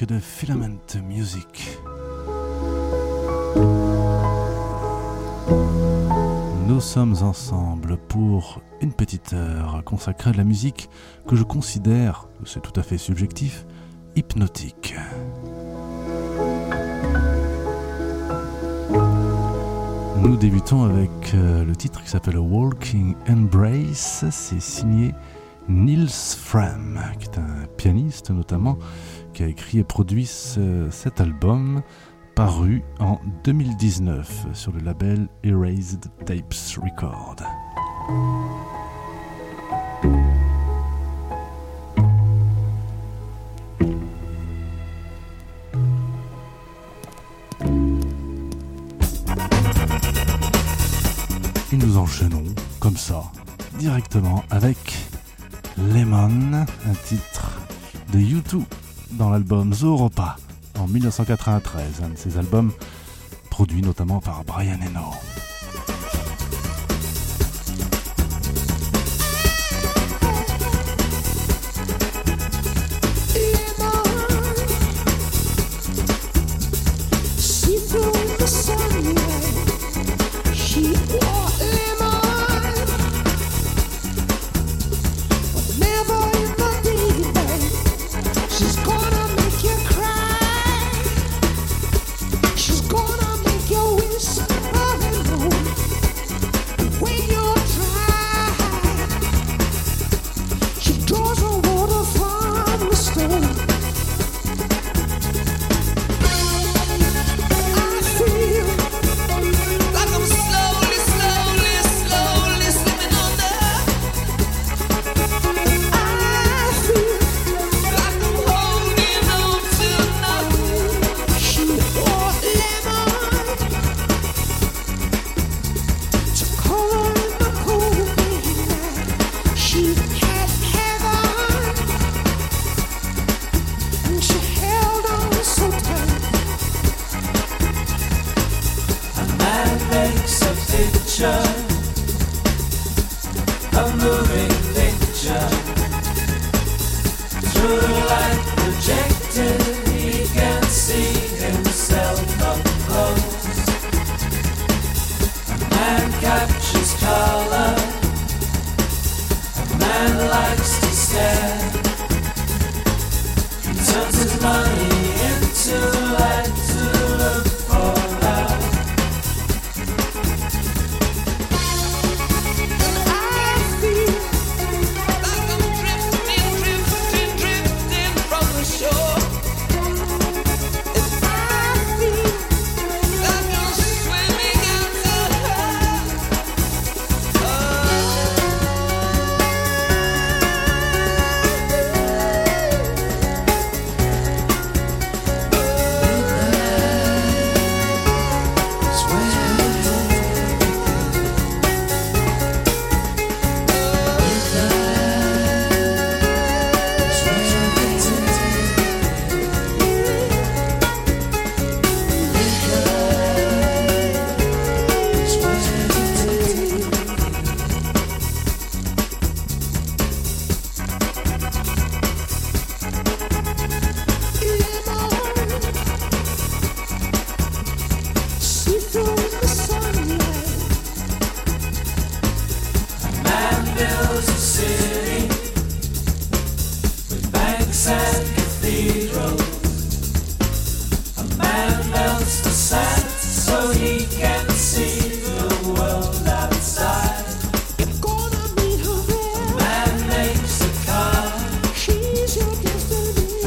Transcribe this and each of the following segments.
5 de Filament Music. Nous sommes ensemble pour une petite heure consacrée à la musique que je considère, c'est tout à fait subjectif, hypnotique. Nous débutons avec euh, le titre qui s'appelle Walking Embrace. C'est signé Niels Fram, qui est un pianiste notamment, qui a écrit et produit cet album paru en 2019 sur le label Erased Tapes Record. Et nous enchaînons comme ça, directement avec Lemon, un titre de U2 dans l'album Zoropa en 1993, un de ces albums produits notamment par Brian Eno. a moving picture. Through light he can see himself up close. Man captures color. A man likes to stare.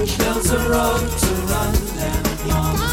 There's a road to run down.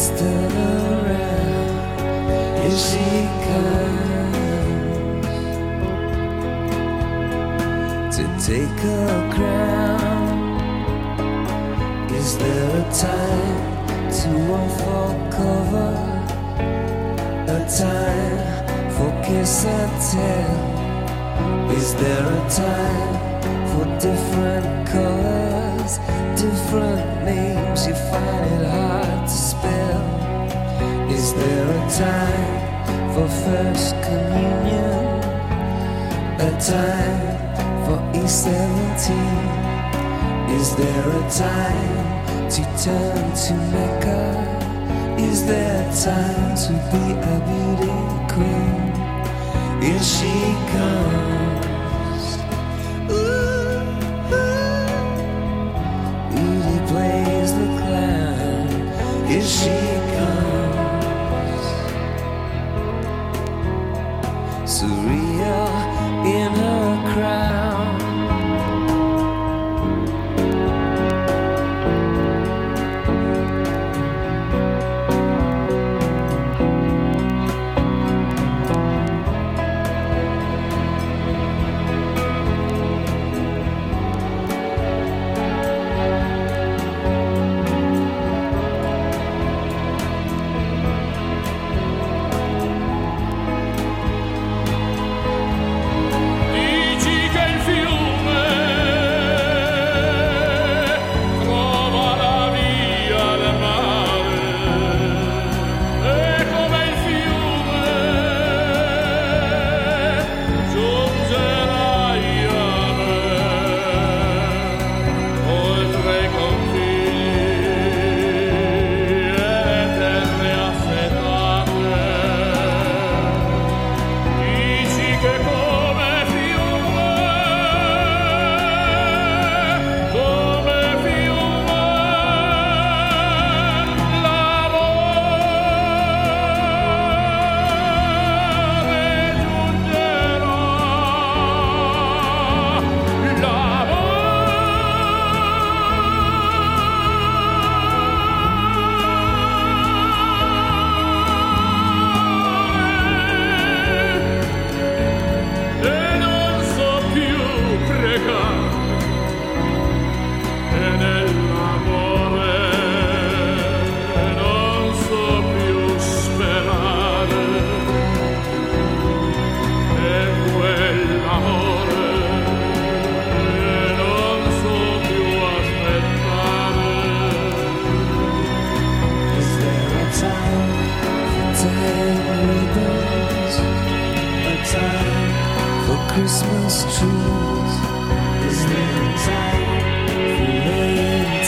still around if she comes to take her crown. Is there a time to offer cover? A time for kiss and tell? Is there a time for different colors, different names? You find it hard to is there a time for first communion? A time for eternity? Is there a time to turn to Mecca? Is there a time to be a beauty queen? Is she gone? 心。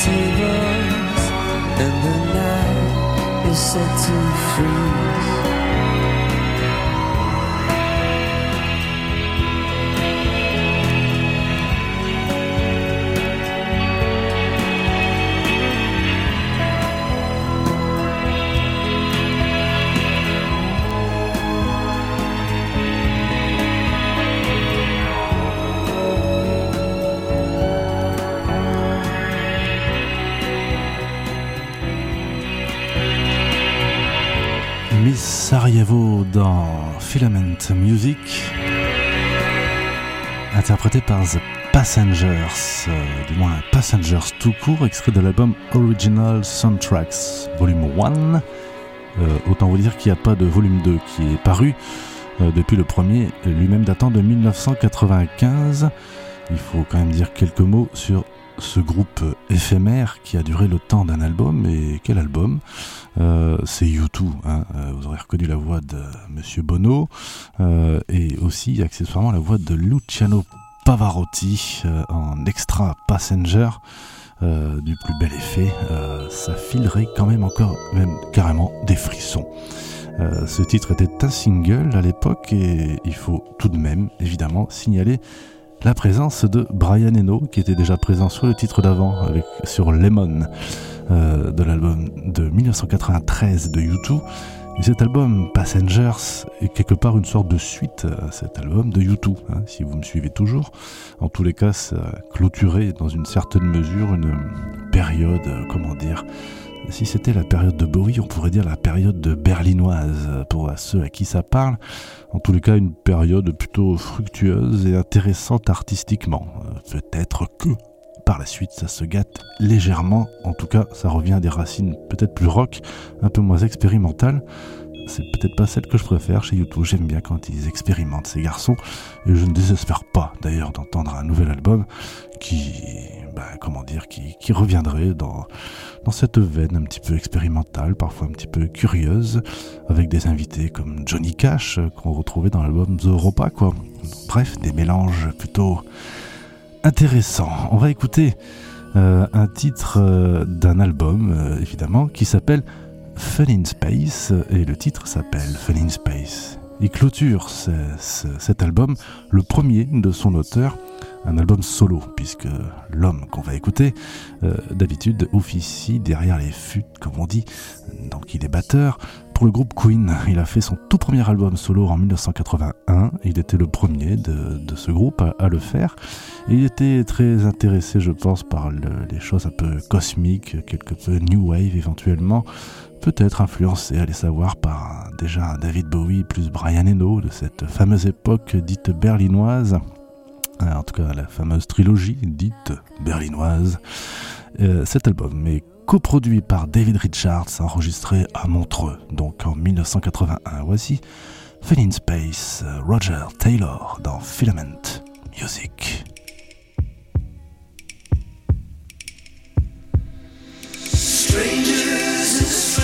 receivers, and the night is set to freeze. Filament Music, interprété par The Passengers, euh, du moins Passengers tout court, extrait de l'album Original Soundtracks, volume 1. Euh, autant vous dire qu'il n'y a pas de volume 2 qui est paru euh, depuis le premier, lui-même datant de 1995. Il faut quand même dire quelques mots sur ce groupe éphémère qui a duré le temps d'un album. Et quel album? Euh, C'est U2. hein. Euh, vous aurez reconnu la voix de Monsieur Bono euh, et aussi accessoirement la voix de Luciano Pavarotti euh, en extra passenger. du plus bel effet, ça filerait quand même encore, même carrément, des frissons. Ce titre était un single à l'époque et il faut tout de même, évidemment, signaler la présence de Brian Eno qui était déjà présent sur le titre d'avant avec sur Lemon euh, de l'album de 1993 de U2 et cet album Passengers est quelque part une sorte de suite à cet album de U2 hein, si vous me suivez toujours. En tous les cas ça a clôturé dans une certaine mesure une période euh, comment dire si c'était la période de Bowie, on pourrait dire la période de berlinoise, pour ceux à qui ça parle. En tous les cas, une période plutôt fructueuse et intéressante artistiquement. Euh, Peut-être que par la suite, ça se gâte légèrement. En tout cas, ça revient à des racines peut-être plus rock, un peu moins expérimentales. C'est peut-être pas celle que je préfère chez YouTube. J'aime bien quand ils expérimentent ces garçons. Et je ne désespère pas d'ailleurs d'entendre un nouvel album qui, bah, comment dire, qui, reviendrait dans, cette veine un petit peu expérimentale, parfois un petit peu curieuse, avec des invités comme Johnny Cash euh, qu'on retrouvait dans l'album The Europa, quoi. Bref, des mélanges plutôt intéressants. On va écouter euh, un titre euh, d'un album, évidemment, qui s'appelle Fun in Space, et le titre s'appelle Fun in Space. Il clôture ce- ce- cet album, le premier de son auteur, un album solo, puisque l'homme qu'on va écouter, euh, d'habitude, officie derrière les fûts, comme on dit, donc il est batteur. Pour le groupe Queen, il a fait son tout premier album solo en 1981, il était le premier de, ce groupe à, le faire, il était très intéressé, je pense, par le- les choses un peu cosmiques, quelque peu new wave éventuellement, peut-être influencé, allez savoir, par déjà David Bowie plus Brian Eno de cette fameuse époque dite berlinoise. Euh, En tout cas, la fameuse trilogie dite berlinoise. Euh, cet album est coproduit par David Richards, enregistré à Montreux, donc en 1981. Voici Fell Space, Roger Taylor dans Filament Music. Strangers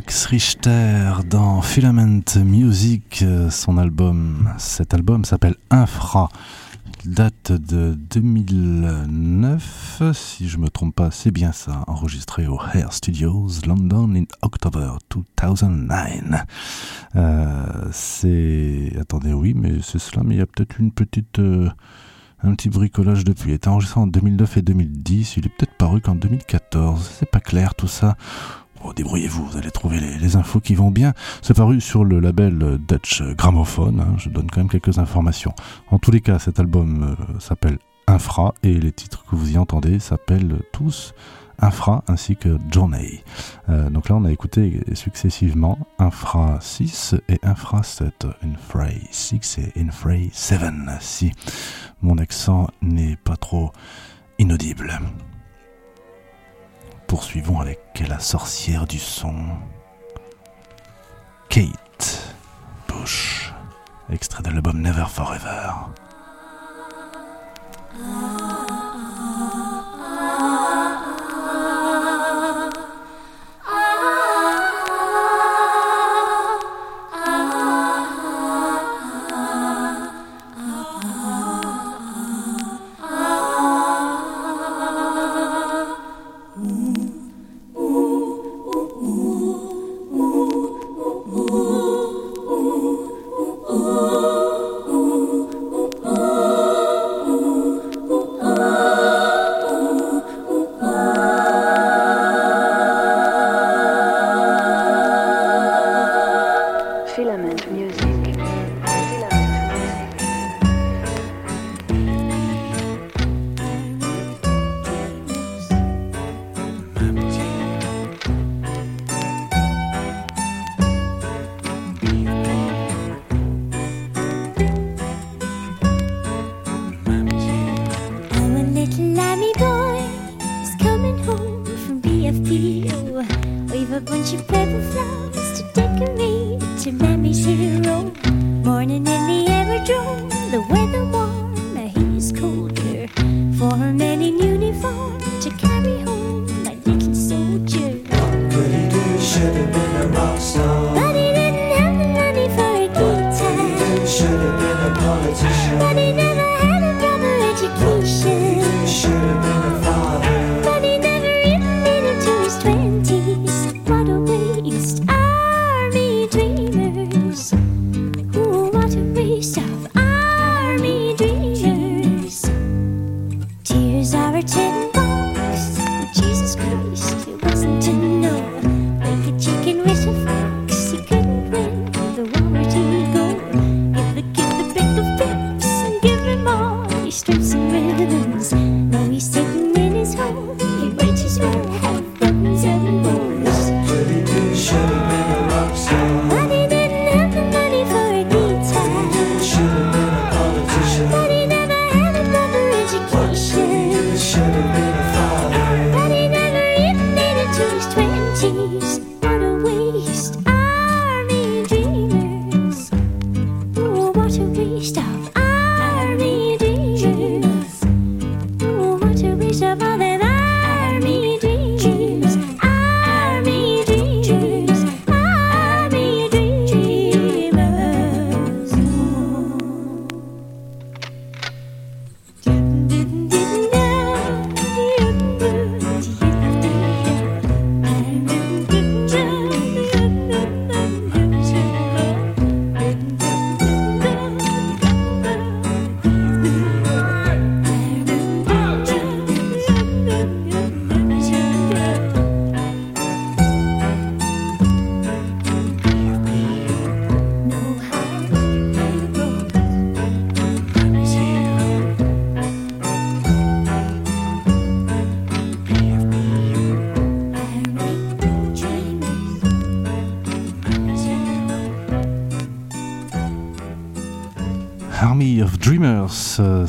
Max Richter dans Filament Music, euh, son album, cet album s'appelle Infra. Date de 2009, si je me trompe pas, c'est bien ça, enregistré au Hair Studios, London in October 2009. Euh, c'est, attendez, oui, mais c'est cela, mais il y a peut-être une petite, euh, un petit bricolage depuis. Il était enregistré en 2009 et 2010, il est peut-être paru qu'en 2014, c'est pas clair tout ça. Bon, débrouillez-vous, vous allez trouver les, les infos qui vont bien. C'est paru sur le label Dutch Gramophone, hein, je donne quand même quelques informations. En tous les cas, cet album euh, s'appelle Infra et les titres que vous y entendez s'appellent tous Infra ainsi que Journey. Euh, donc là, on a écouté successivement Infra 6 et Infra 7. Infra 6 et Infra 7, si mon accent n'est pas trop inaudible. Poursuivons avec la sorcière du son, Kate Bush, extrait de l'album Never Forever.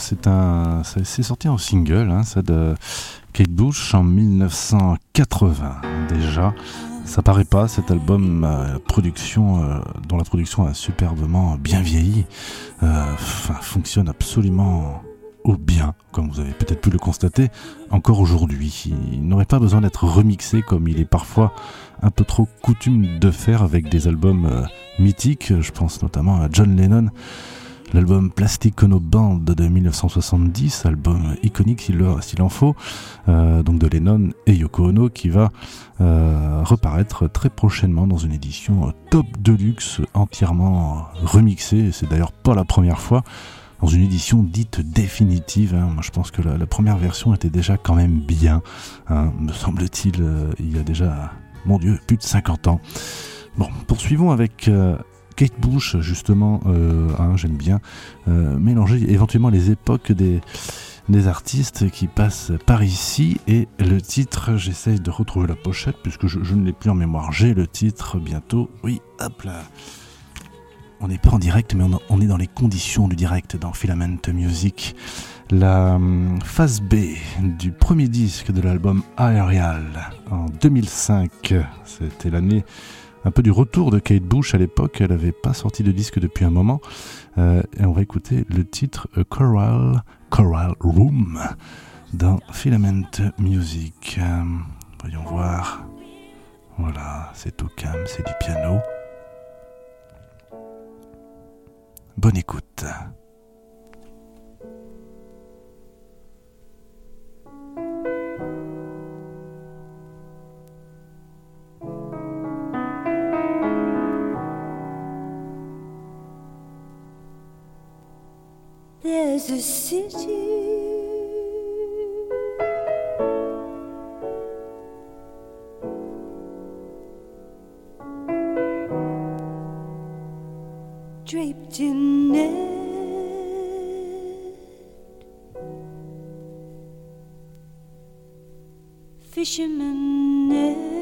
C'est un, c'est sorti en single, hein, ça de Kate Bush en 1980 déjà. Ça paraît pas cet album euh, production euh, dont la production a superbement bien vieilli, euh, fonctionne absolument au bien, comme vous avez peut-être pu le constater encore aujourd'hui. Il n'aurait pas besoin d'être remixé comme il est parfois un peu trop coutume de faire avec des albums mythiques. Je pense notamment à John Lennon. L'album Plastic Ono Band de 1970, album iconique s'il en faut, euh, donc de Lennon et Yoko Ono, qui va euh, reparaître très prochainement dans une édition top deluxe entièrement remixée. C'est d'ailleurs pas la première fois dans une édition dite définitive. Hein. Moi, je pense que la, première version était déjà quand même bien, hein, me semble-t-il, euh, il y a déjà, mon Dieu, plus de 50 ans. Bon, poursuivons avec euh, Kate Bush, justement, euh, hein, j'aime bien mélanger éventuellement les époques des, artistes qui passent par ici et le titre, j'essaye de retrouver la pochette puisque je, je ne l'ai plus en mémoire. J'ai le titre bientôt. Oui, hop là on n'est pas en direct, mais on, est dans les conditions du direct dans Filament Music. La hum, phase B du premier disque de l'album Aerial en 2005, c'était l'année un peu du retour de Kate Bush à l'époque, elle n'avait pas sorti de disque depuis un moment, euh, et on va écouter le titre Choral, Choral Room dans Filament Music. Euh, voyons voir. Voilà, c'est au calme, c'est du piano. Bonne écoute. There's a city draped in net. Fisherman net.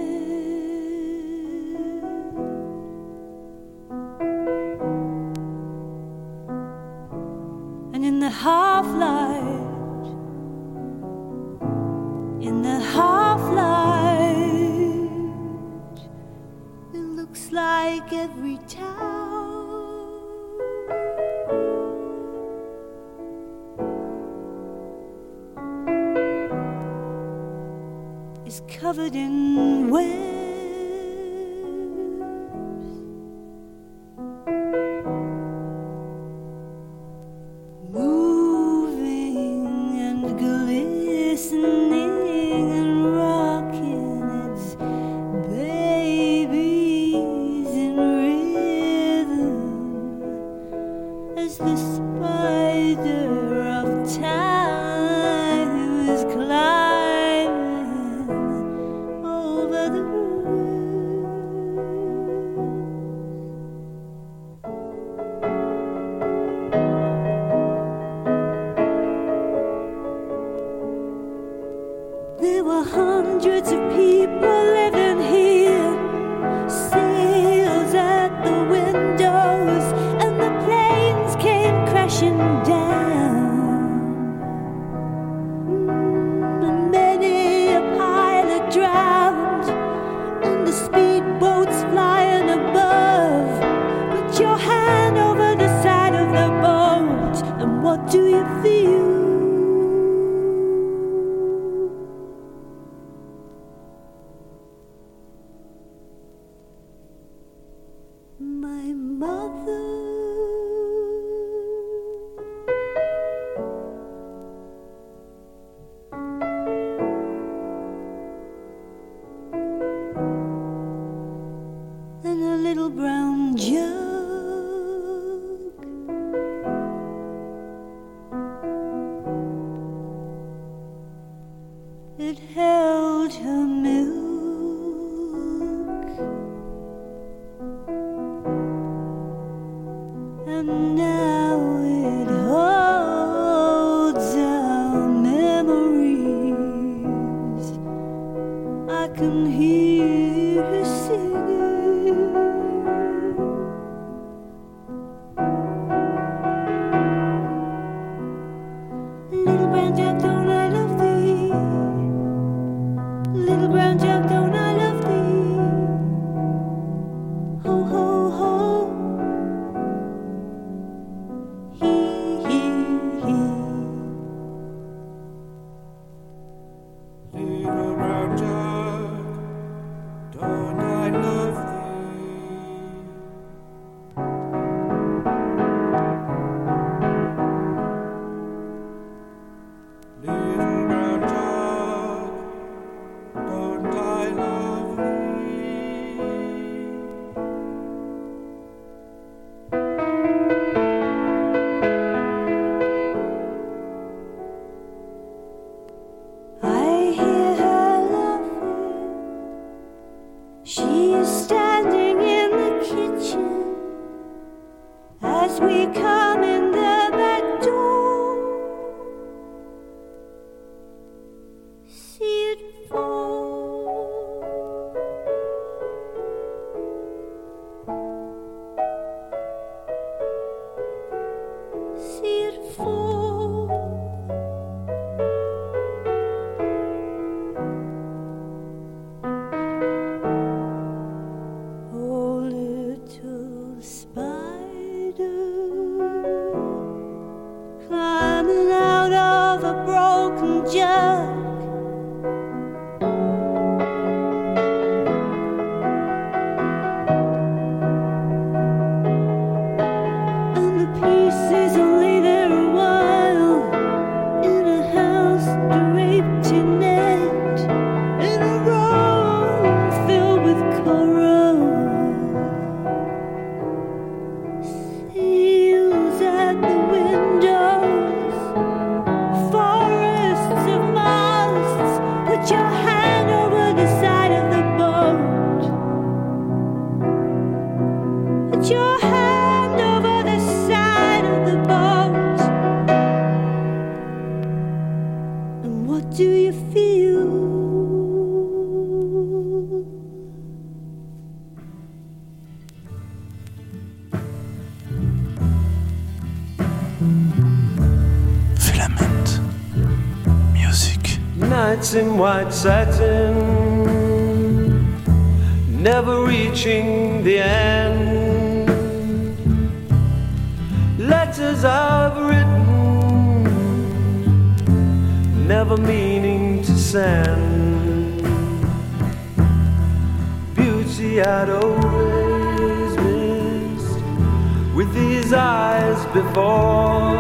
these eyes before.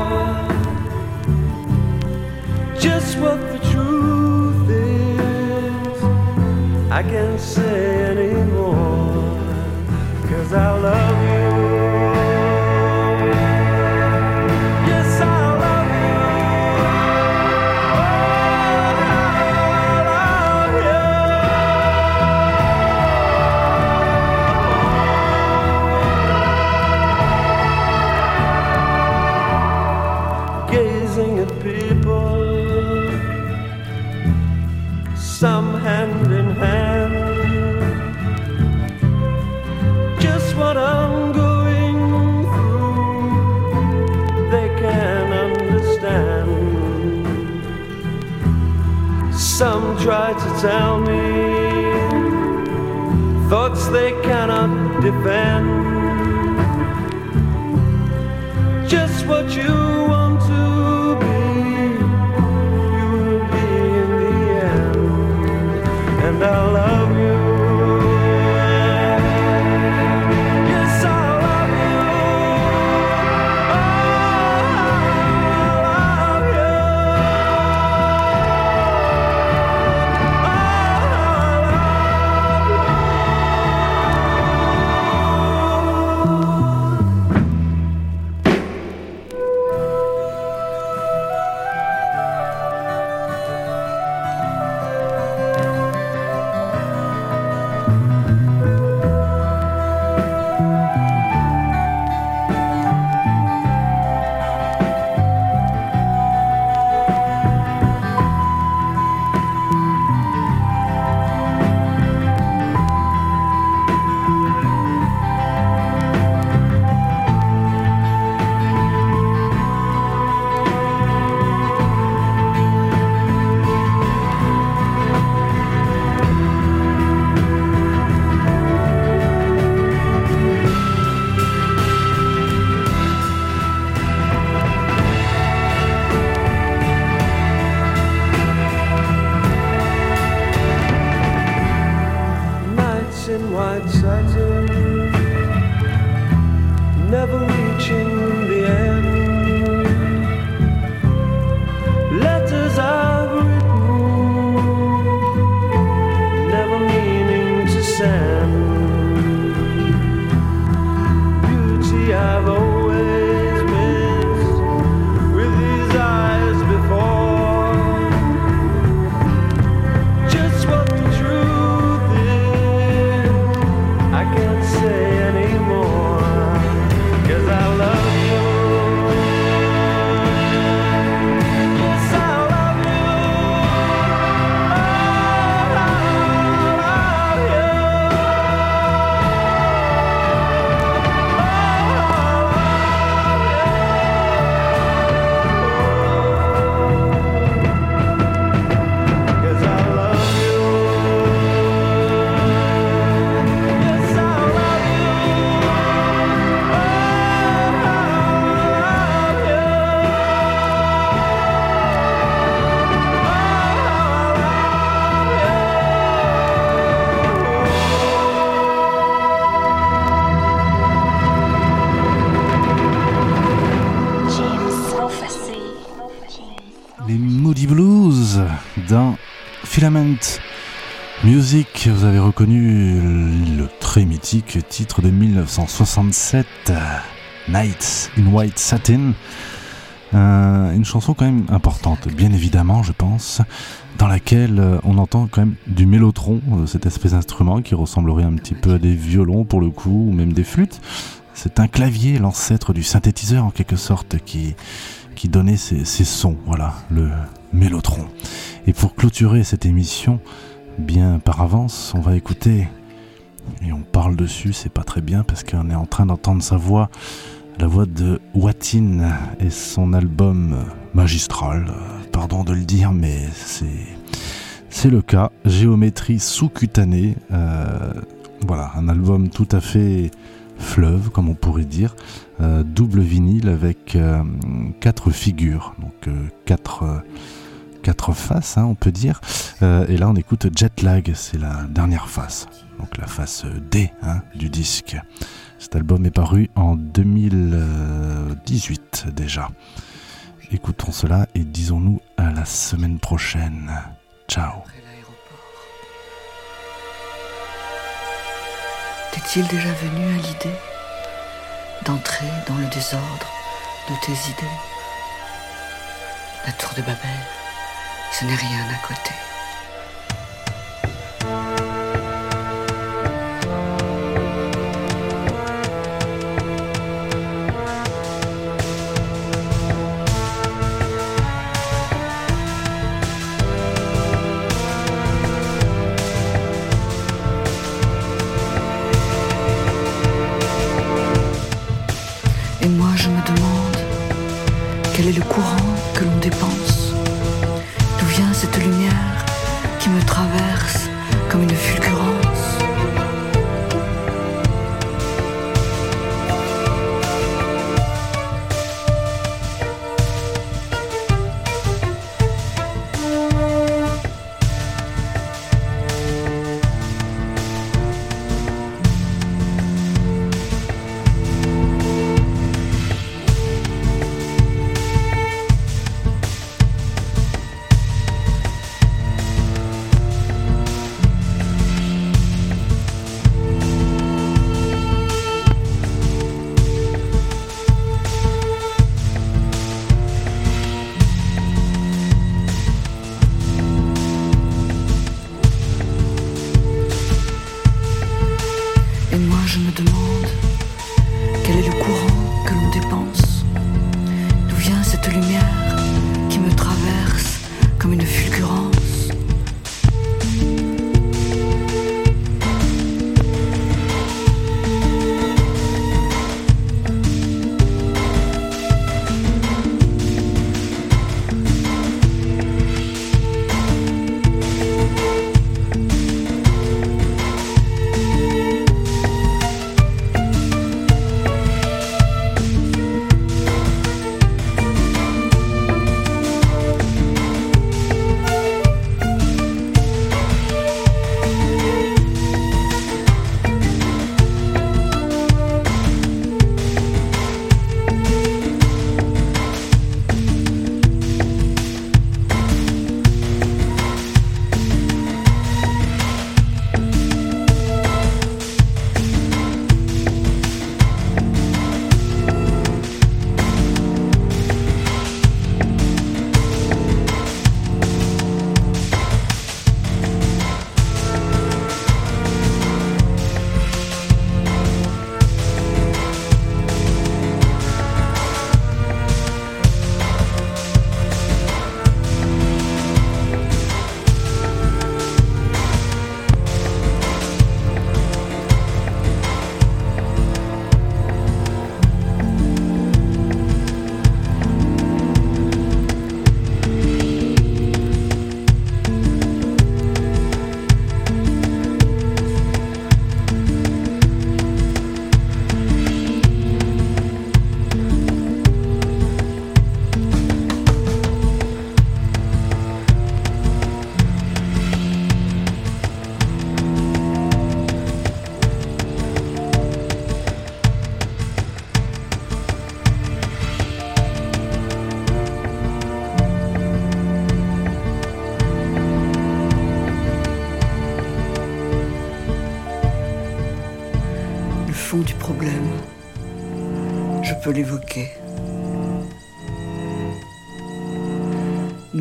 Just what the truth is, I can't say anymore. Cause I love you. tell me thoughts they cannot defend. Filament Music, vous avez reconnu le très mythique titre de 1967, Nights in White Satin. Euh, une chanson quand même importante, bien évidemment, je pense, dans laquelle on entend quand même du mélotron, euh, cette espèce d'instrument qui ressemblerait un petit peu à des violons pour le coup, ou même des flûtes. C'est un clavier, l'ancêtre du synthétiseur en quelque sorte, qui, donnait ces, sons, voilà, le mélotron. Et pour clôturer cette émission, bien par avance, on va écouter, et on parle dessus, c'est pas très bien parce qu'on est en train d'entendre sa voix, la voix de Watin et son album magistral, pardon de le dire, mais c'est, c'est le cas, Géométrie sous-cutanée, euh, voilà, un album tout à fait fleuve, comme on pourrait dire, euh, double vinyle avec euh, quatre figures, donc euh, quatre, quatre faces, hein, on peut dire. Et là, on écoute Jetlag, c'est la dernière face, donc la face D hein, du disque. Cet album est paru en 2018 déjà. Écoutons cela et disons-nous à la semaine prochaine. Ciao. T'est-il déjà venu à l'idée d'entrer dans le désordre de tes idées? La tour de Babel, ce n'est rien à côté.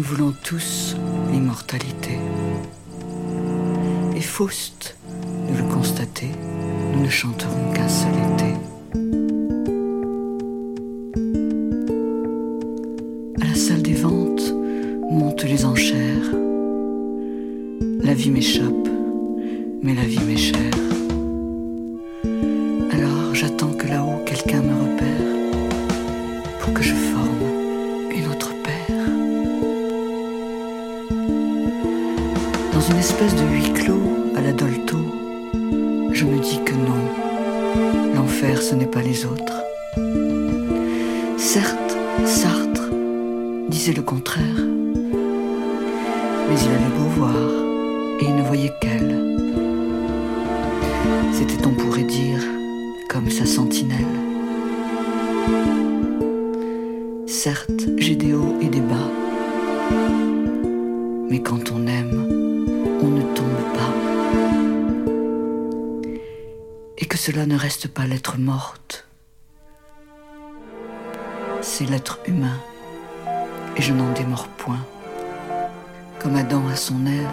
Voulons tous l'immortalité. Et Faust, nous le constatez, nous ne chanterons qu'un seul été. À la salle des ventes montent les enchères. La vie m'échappe, mais la vie m'est chère. Alors j'attends que là-haut quelqu'un me repère pour que je forme une espèce de huis clos à la Dolto, je me dis que non, l'enfer ce n'est pas les autres. Certes, Sartre disait le contraire, mais il avait beau voir et il ne voyait qu'elle. C'était, on pourrait dire, comme sa sentinelle. Certes, j'ai des hauts et des bas, mais quand on aime, on ne tombe pas. Et que cela ne reste pas l'être morte, c'est l'être humain, et je n'en démords point. Comme Adam a son Ève,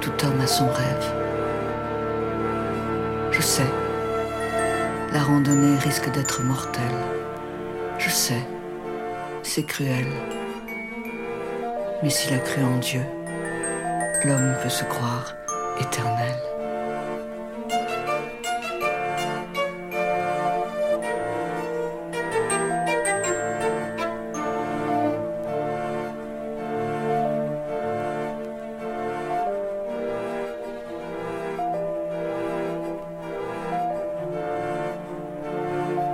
tout homme a son rêve. Je sais, la randonnée risque d'être mortelle. Je sais, c'est cruel. Mais s'il a cru en Dieu, l'homme peut se croire éternel.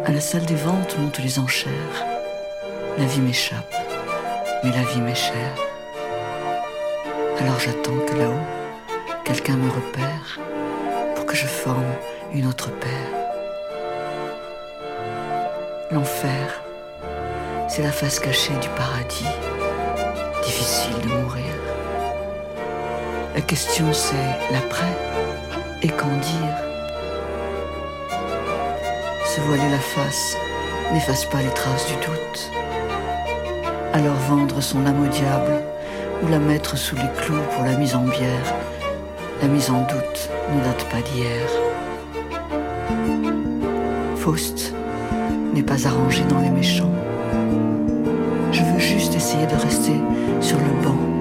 À la salle des ventes montent les enchères. La vie m'échappe, mais la vie m'est chère. Alors j'attends que là-haut, quelqu'un me repère pour que je forme une autre paire. L'enfer, c'est la face cachée du paradis. Difficile de mourir. La question c'est l'après et qu'en dire? Se voiler la face n'efface pas les traces du doute. Alors vendre son âme au diable ou la mettre sous les clous pour la mise en bière, la mise en doute ne date pas d'hier. Faust n'est pas arrangé dans les méchants. Je veux juste essayer de rester sur le banc